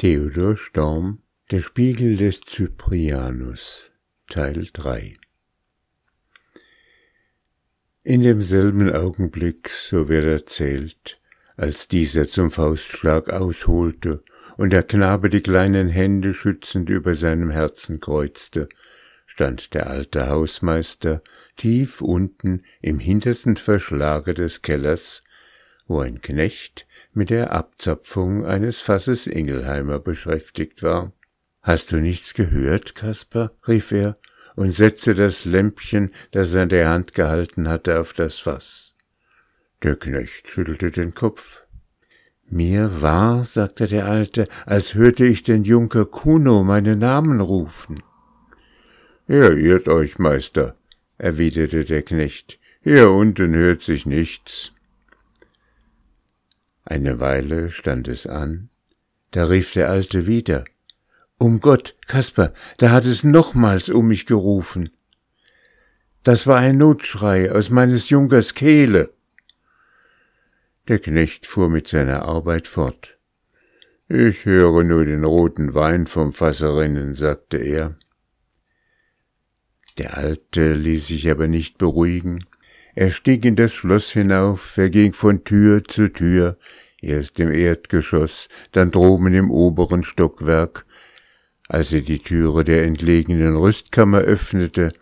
Theodor Storm Der Spiegel des Cyprianus Teil 3 In demselben Augenblick, so wird erzählt, als dieser zum Faustschlag ausholte und der Knabe die kleinen Hände schützend über seinem Herzen kreuzte, stand der alte Hausmeister tief unten im hintersten Verschlage des Kellers, wo ein Knecht mit der Abzapfung eines Fasses Ingelheimer beschäftigt war. Hast du nichts gehört, Kasper? rief er und setzte das Lämpchen, das er in der Hand gehalten hatte, auf das Fass. Der Knecht schüttelte den Kopf. Mir war, sagte der Alte, als hörte ich den Junker Kuno meinen Namen rufen. Ihr irrt euch, Meister, erwiderte der Knecht. Hier unten hört sich nichts. Eine Weile stand es an, da rief der Alte wieder. Um Gott, Kasper, da hat es nochmals um mich gerufen. Das war ein Notschrei aus meines Junkers Kehle. Der Knecht fuhr mit seiner Arbeit fort. Ich höre nur den roten Wein vom Fasse rinnen, sagte er. Der Alte ließ sich aber nicht beruhigen. Er stieg in das Schloss hinauf, er ging von Tür zu Tür, erst im Erdgeschoss, dann droben im oberen Stockwerk. Als er die Türe der entlegenen Rüstkammer öffnete,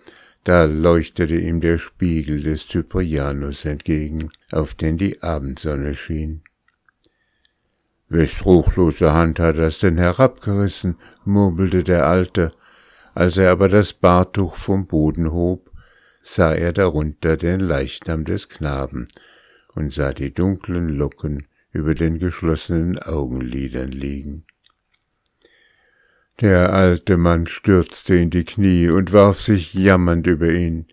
da leuchtete ihm der Spiegel des Cyprianus entgegen, auf den die Abendsonne schien. Wes ruchlose Hand hat das denn herabgerissen, murmelte der Alte. Als er aber das Bartuch vom Boden hob, sah er darunter den Leichnam des Knaben und sah die dunklen Locken über den geschlossenen Augenlidern liegen. Der alte Mann stürzte in die Knie und warf sich jammernd über ihn.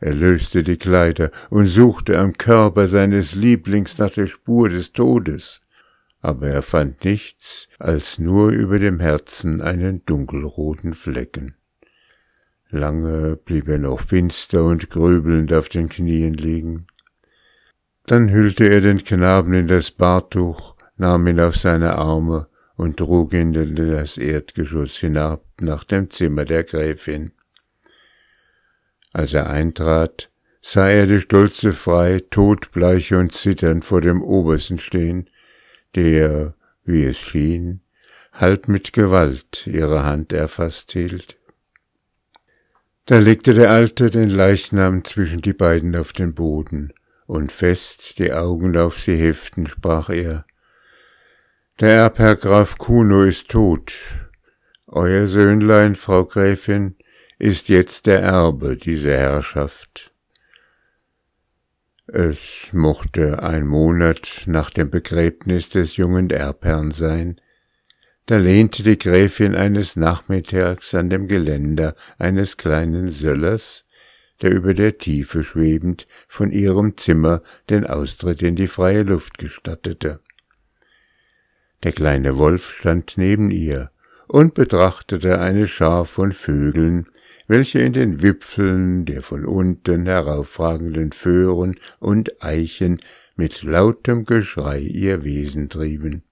Er löste die Kleider und suchte am Körper seines Lieblings nach der Spur des Todes, aber er fand nichts als nur über dem Herzen einen dunkelroten Flecken. Lange blieb er noch finster und grübelnd auf den Knien liegen. Dann hüllte er den Knaben in das Bartuch, nahm ihn auf seine Arme und trug ihn in das Erdgeschoss hinab nach dem Zimmer der Gräfin. Als er eintrat, sah er die Stolze frei, todbleich und zitternd vor dem Obersten stehen, der, wie es schien, halb mit Gewalt ihre Hand erfasst hielt. Da legte der Alte den Leichnam zwischen die beiden auf den Boden und fest die Augen auf sie heften, sprach er. Der Erbherr Graf Kuno ist tot. Euer Söhnlein, Frau Gräfin, ist jetzt der Erbe dieser Herrschaft. Es mochte ein Monat nach dem Begräbnis des jungen Erbherrn sein, da lehnte die Gräfin eines Nachmittags an dem Geländer eines kleinen Söllers, der über der Tiefe schwebend von ihrem Zimmer den Austritt in die freie Luft gestattete. Der kleine Wolf stand neben ihr und betrachtete eine Schar von Vögeln, welche in den Wipfeln der von unten herauffragenden Föhren und Eichen mit lautem Geschrei ihr Wesen trieben.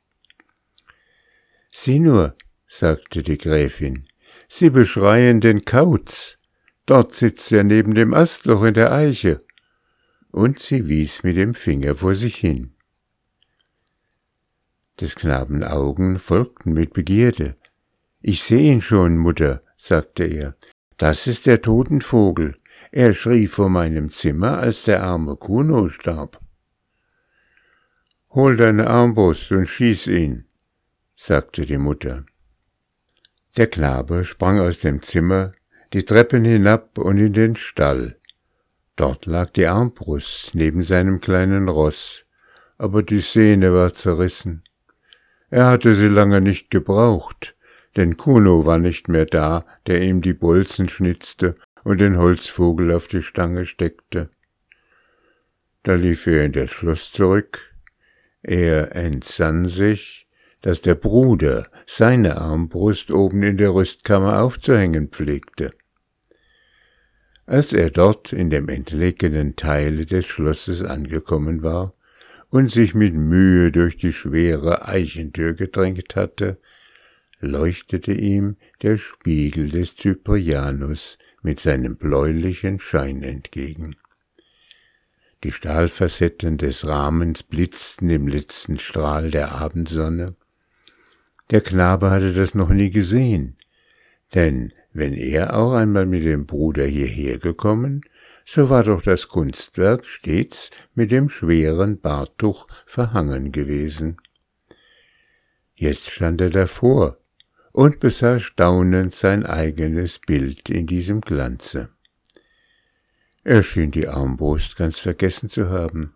Sieh nur, sagte die Gräfin, sie beschreien den Kauz, Dort sitzt er neben dem Astloch in der Eiche. Und sie wies mit dem Finger vor sich hin. Des Knaben Augen folgten mit Begierde. Ich seh ihn schon, Mutter, sagte er. Das ist der Totenvogel. Er schrie vor meinem Zimmer, als der arme Kuno starb. Hol deine Armbrust und schieß ihn, sagte die Mutter. Der Knabe sprang aus dem Zimmer, die Treppen hinab und in den Stall. Dort lag die Armbrust neben seinem kleinen Ross, aber die Sehne war zerrissen. Er hatte sie lange nicht gebraucht, denn Kuno war nicht mehr da, der ihm die Bolzen schnitzte und den Holzvogel auf die Stange steckte. Da lief er in das Schloss zurück. Er entsann sich, dass der Bruder seine Armbrust oben in der Rüstkammer aufzuhängen pflegte. Als er dort in dem entlegenen Teile des Schlosses angekommen war und sich mit Mühe durch die schwere Eichentür gedrängt hatte, leuchtete ihm der Spiegel des Cyprianus mit seinem bläulichen Schein entgegen. Die Stahlfacetten des Rahmens blitzten im letzten Strahl der Abendsonne. Der Knabe hatte das noch nie gesehen, denn wenn er auch einmal mit dem Bruder hierher gekommen, so war doch das Kunstwerk stets mit dem schweren Bartuch verhangen gewesen. Jetzt stand er davor und besah staunend sein eigenes Bild in diesem Glanze. Er schien die Armbrust ganz vergessen zu haben.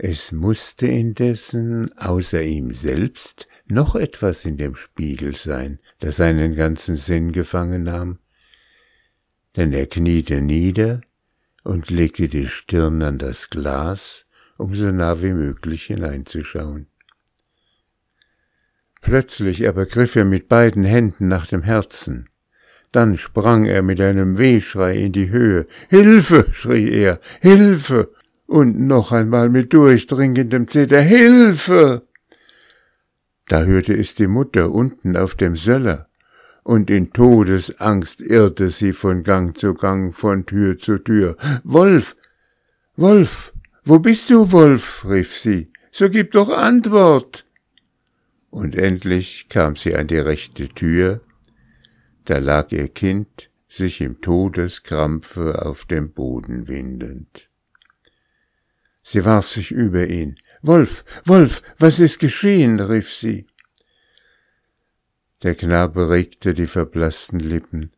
Es musste indessen außer ihm selbst noch etwas in dem Spiegel sein, das seinen ganzen Sinn gefangen nahm. Denn er kniete nieder und legte die Stirn an das Glas, um so nah wie möglich hineinzuschauen. Plötzlich aber griff er mit beiden Händen nach dem Herzen. Dann sprang er mit einem Wehschrei in die Höhe. Hilfe! schrie er. Hilfe! Und noch einmal mit durchdringendem Zitter. Hilfe! Da hörte es die Mutter unten auf dem Söller, und in Todesangst irrte sie von Gang zu Gang, von Tür zu Tür. Wolf! Wolf! Wo bist du, Wolf? rief sie. So gib doch Antwort! Und endlich kam sie an die rechte Tür, da lag ihr Kind sich im Todeskrampfe auf dem Boden windend. Sie warf sich über ihn. Wolf, Wolf, was ist geschehen? rief sie. Der Knabe regte die verblassten Lippen.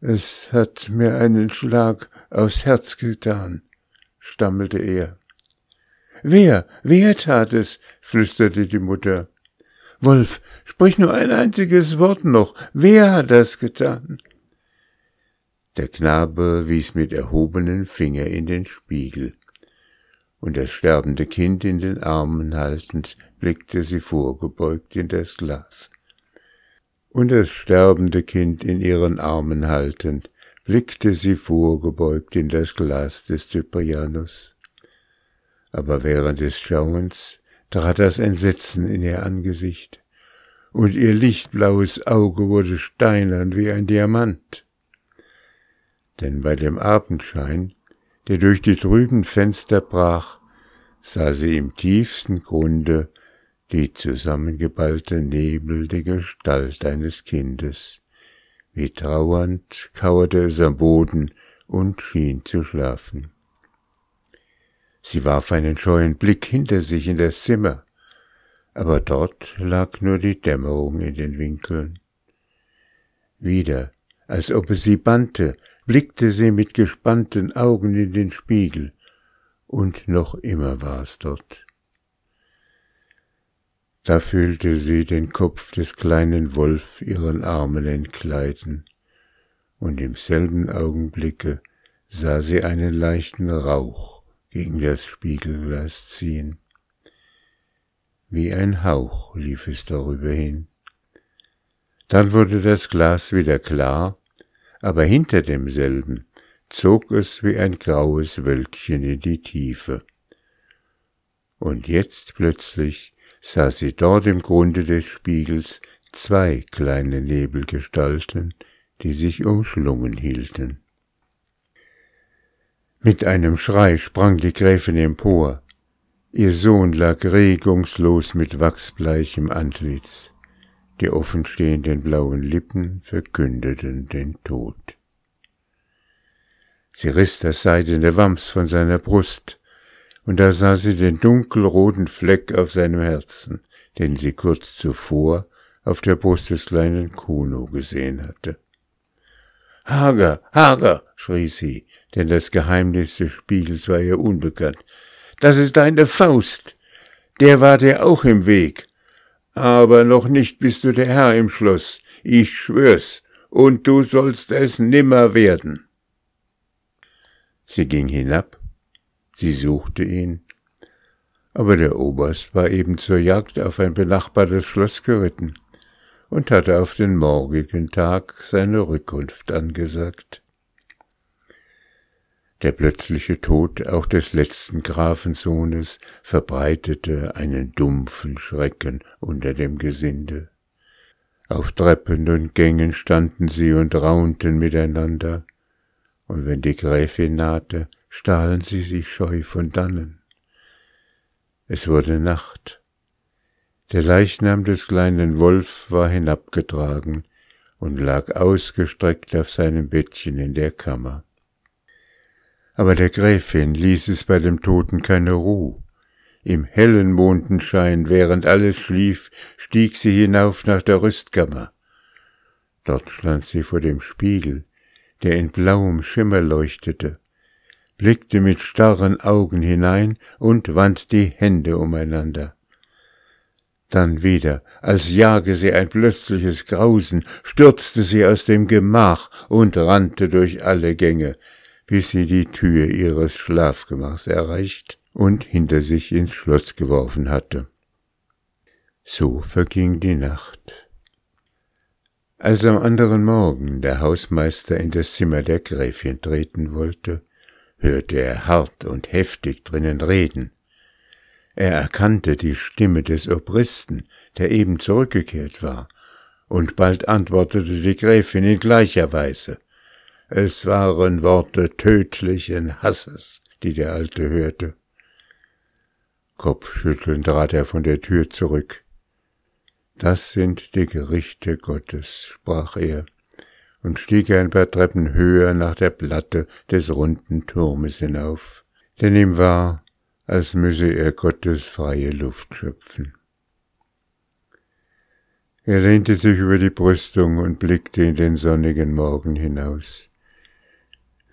Es hat mir einen Schlag aufs Herz getan, stammelte er. Wer, wer tat es? flüsterte die Mutter. Wolf, sprich nur ein einziges Wort noch. Wer hat das getan? Der Knabe wies mit erhobenen Finger in den Spiegel, und das sterbende Kind in den Armen haltend, blickte sie vorgebeugt in das Glas. Und das sterbende Kind in ihren Armen haltend, blickte sie vorgebeugt in das Glas des Cyprianus. Aber während des Schauens trat das Entsetzen in ihr Angesicht, und ihr lichtblaues Auge wurde steinern wie ein Diamant. Denn bei dem Abendschein, der durch die trüben Fenster brach, sah sie im tiefsten Grunde die zusammengeballte Nebel die Gestalt eines Kindes. Wie trauernd kauerte es am Boden und schien zu schlafen. Sie warf einen scheuen Blick hinter sich in das Zimmer, aber dort lag nur die Dämmerung in den Winkeln. Wieder, als ob es sie bannte, blickte sie mit gespannten Augen in den Spiegel, und noch immer war es dort. Da fühlte sie den Kopf des kleinen Wolf ihren Armen entkleiden, und im selben Augenblicke sah sie einen leichten Rauch gegen das Spiegelglas ziehen. Wie ein Hauch lief es darüber hin. Dann wurde das Glas wieder klar, aber hinter demselben zog es wie ein graues Wölkchen in die Tiefe. Und jetzt plötzlich sah sie dort im Grunde des Spiegels zwei kleine Nebelgestalten, die sich umschlungen hielten. Mit einem Schrei sprang die Gräfin empor. Ihr Sohn lag regungslos mit wachsbleichem Antlitz. Die offenstehenden blauen Lippen verkündeten den Tod. Sie riss das seidene Wams von seiner Brust, und da sah sie den dunkelroten Fleck auf seinem Herzen, den sie kurz zuvor auf der Brust des kleinen Kuno gesehen hatte. Hager, Hager, schrie sie, denn das Geheimnis des Spiegels war ihr unbekannt. Das ist deine Faust. Der war dir auch im Weg. Aber noch nicht bist du der Herr im Schloss. Ich schwör's. Und du sollst es nimmer werden. Sie ging hinab. Sie suchte ihn. Aber der Oberst war eben zur Jagd auf ein benachbartes Schloss geritten und hatte auf den morgigen Tag seine Rückkunft angesagt. Der plötzliche Tod auch des letzten Grafensohnes verbreitete einen dumpfen Schrecken unter dem Gesinde. Auf Treppen und Gängen standen sie und raunten miteinander, und wenn die Gräfin nahte, stahlen sie sich scheu von dannen. Es wurde Nacht. Der Leichnam des kleinen Wolf war hinabgetragen und lag ausgestreckt auf seinem Bettchen in der Kammer. Aber der Gräfin ließ es bei dem Toten keine Ruhe. Im hellen Mondenschein, während alles schlief, stieg sie hinauf nach der Rüstkammer. Dort stand sie vor dem Spiegel, der in blauem Schimmer leuchtete, blickte mit starren Augen hinein und wand die Hände umeinander. Dann wieder, als jage sie ein plötzliches Grausen, stürzte sie aus dem Gemach und rannte durch alle Gänge, bis sie die Tür ihres Schlafgemachs erreicht und hinter sich ins Schloss geworfen hatte. So verging die Nacht. Als am anderen Morgen der Hausmeister in das Zimmer der Gräfin treten wollte, hörte er hart und heftig drinnen reden. Er erkannte die Stimme des Obristen, der eben zurückgekehrt war, und bald antwortete die Gräfin in gleicher Weise. Es waren Worte tödlichen Hasses, die der Alte hörte. Kopfschüttelnd trat er von der Tür zurück. Das sind die Gerichte Gottes, sprach er und stieg ein paar Treppen höher nach der Platte des runden Turmes hinauf, denn ihm war, als müsse er Gottes freie Luft schöpfen. Er lehnte sich über die Brüstung und blickte in den sonnigen Morgen hinaus.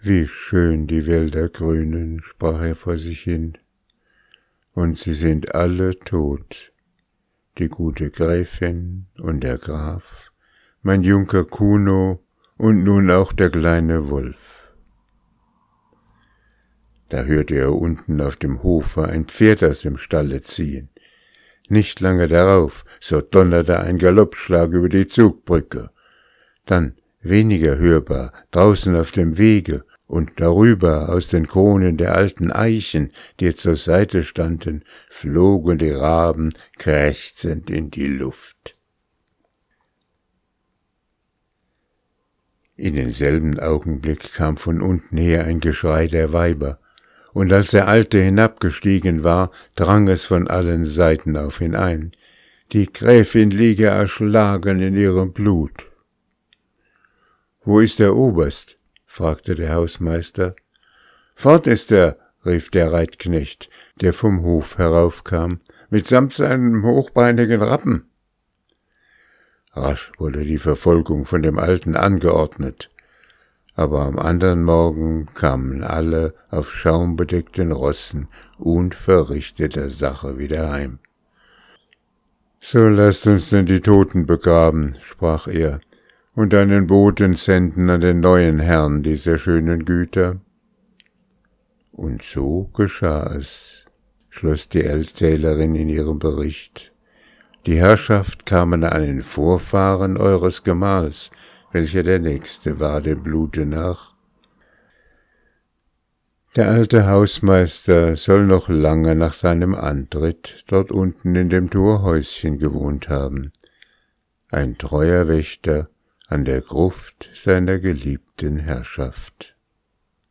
Wie schön die Wälder grünen, sprach er vor sich hin und sie sind alle tot, die gute Gräfin und der Graf, mein Junker Kuno und nun auch der kleine Wolf. Da hörte er unten auf dem Hofe ein Pferd aus dem Stalle ziehen. Nicht lange darauf, so donnerte ein Galoppschlag über die Zugbrücke. Dann, weniger hörbar, draußen auf dem Wege, und darüber aus den Kronen der alten Eichen, die zur Seite standen, flogen die Raben krächzend in die Luft. In denselben Augenblick kam von unten her ein Geschrei der Weiber, und als der Alte hinabgestiegen war, drang es von allen Seiten auf ihn ein. Die Gräfin liege erschlagen in ihrem Blut. Wo ist der Oberst? Fragte der Hausmeister. Fort ist er, rief der Reitknecht, der vom Hof heraufkam, mitsamt seinem hochbeinigen Rappen. Rasch wurde die Verfolgung von dem Alten angeordnet, aber am anderen Morgen kamen alle auf schaumbedeckten Rossen unverrichteter Sache wieder heim. So lasst uns denn die Toten begraben, sprach er, und einen Boten senden an den neuen Herrn dieser schönen Güter. Und so geschah es, schloss die Erzählerin in ihrem Bericht. Die Herrschaft kam an einen Vorfahren eures Gemahls, welcher der nächste war dem Blute nach. Der alte Hausmeister soll noch lange nach seinem Antritt dort unten in dem Torhäuschen gewohnt haben. Ein treuer Wächter, an der Gruft seiner geliebten Herrschaft.